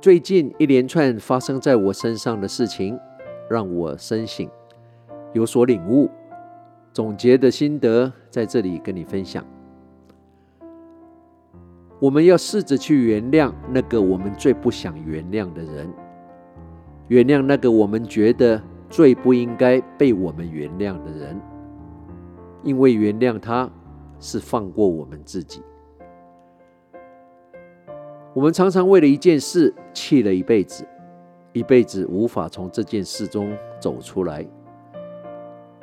最近一连串发生在我身上的事情，让我深省，有所领悟，总结的心得在这里跟你分享。我们要试着去原谅那个我们最不想原谅的人，原谅那个我们觉得最不应该被我们原谅的人，因为原谅他是放过我们自己。我们常常为了一件事气了一辈子，一辈子无法从这件事中走出来。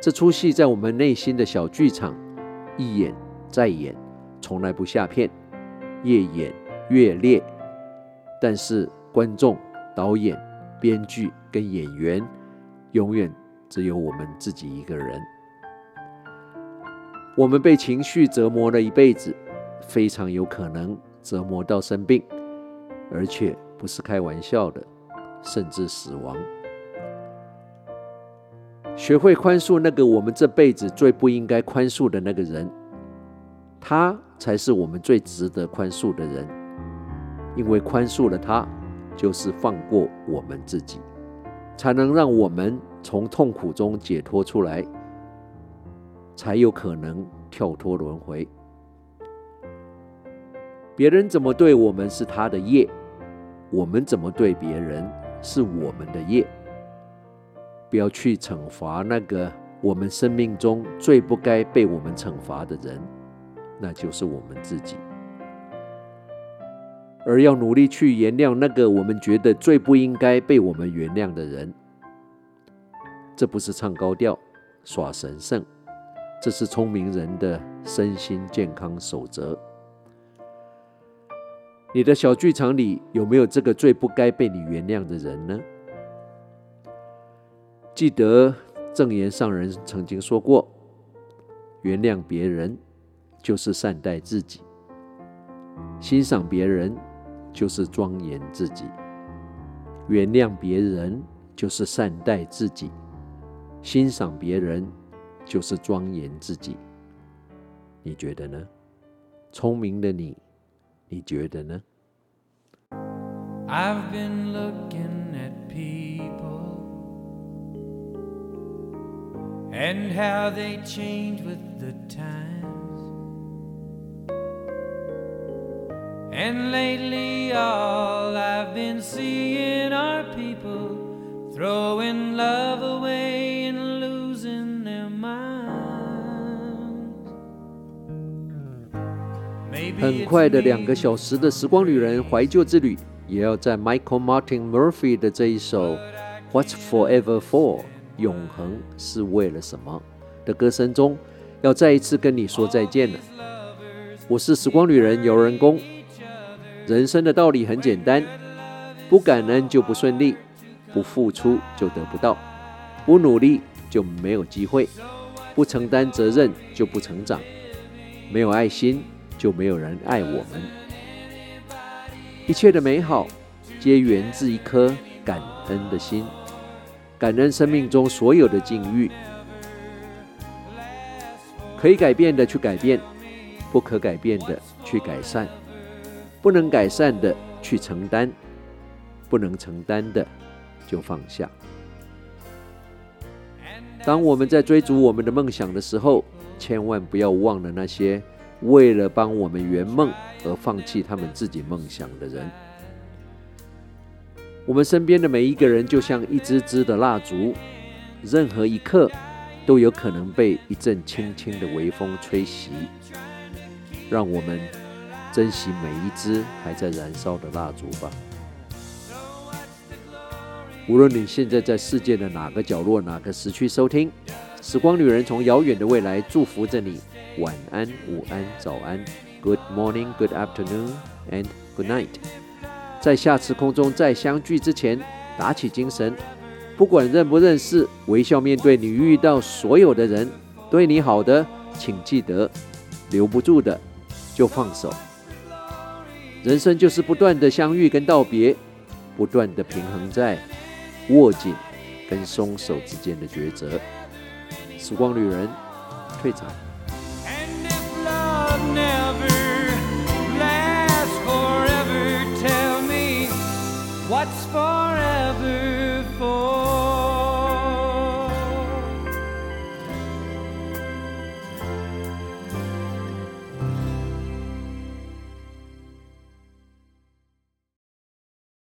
这出戏在我们内心的小剧场，一演再演，从来不下片。越演越烈，但是观众、导演、编剧跟演员，永远只有我们自己一个人。我们被情绪折磨了一辈子，非常有可能折磨到生病，而且不是开玩笑的，甚至死亡。学会宽恕那个我们这辈子最不应该宽恕的那个人。他才是我们最值得宽恕的人，因为宽恕了他，就是放过我们自己，才能让我们从痛苦中解脱出来，才有可能跳脱轮回。别人怎么对我们是他的业，我们怎么对别人是我们的业。不要去惩罚那个我们生命中最不该被我们惩罚的人。那就是我们自己，而要努力去原谅那个我们觉得最不应该被我们原谅的人。这不是唱高调、耍神圣，这是聪明人的身心健康守则。你的小剧场里有没有这个最不该被你原谅的人呢？记得证言上人曾经说过：“原谅别人。”就是善待自己，欣赏别人就是庄严自己，原谅别人就是善待自己，欣赏别人就是庄严自己。你觉得呢？聪明的你，你觉得呢 ？I've been looking at people and how they change with the time. And lately all I've been seeing are people throwing love away and losing their minds. 很快的两个小时的时光旅人怀旧之旅， 也要在 Michael Martin Murphy 的这一首 What's Forever For 永恒是为了什么的歌声中，要再一次跟你说再见了。我是时光旅人游人工。人生的道理很简单，不感恩就不顺利，不付出就得不到，不努力就没有机会，不承担责任就不成长，没有爱心就没有人爱我们。一切的美好皆源自一颗感恩的心，感恩生命中所有的境遇，可以改变的去改变，不可改变的去改善。不能改善的去承担，不能承担的就放下。当我们在追逐我们的梦想的时候，千万不要忘了那些为了帮我们圆梦而放弃他们自己梦想的人。我们身边的每一个人就像一支支的蜡烛，任何一刻都有可能被一阵轻轻的微风吹熄。让我们。珍惜每一支还在燃烧的蜡烛吧。无论你现在在世界的哪个角落、哪个时区收听，时光旅人从遥远的未来祝福着你。晚安、午安、早安，Good morning, Good afternoon, and Good night。在下次空中再相聚之前，打起精神，不管认不认识，微笑面对你遇到所有的人。对你好的，请记得；留不住的，就放手。人生就是不断的相遇跟道别，不断的平衡在握紧跟松手之间的抉择。时光旅人退场。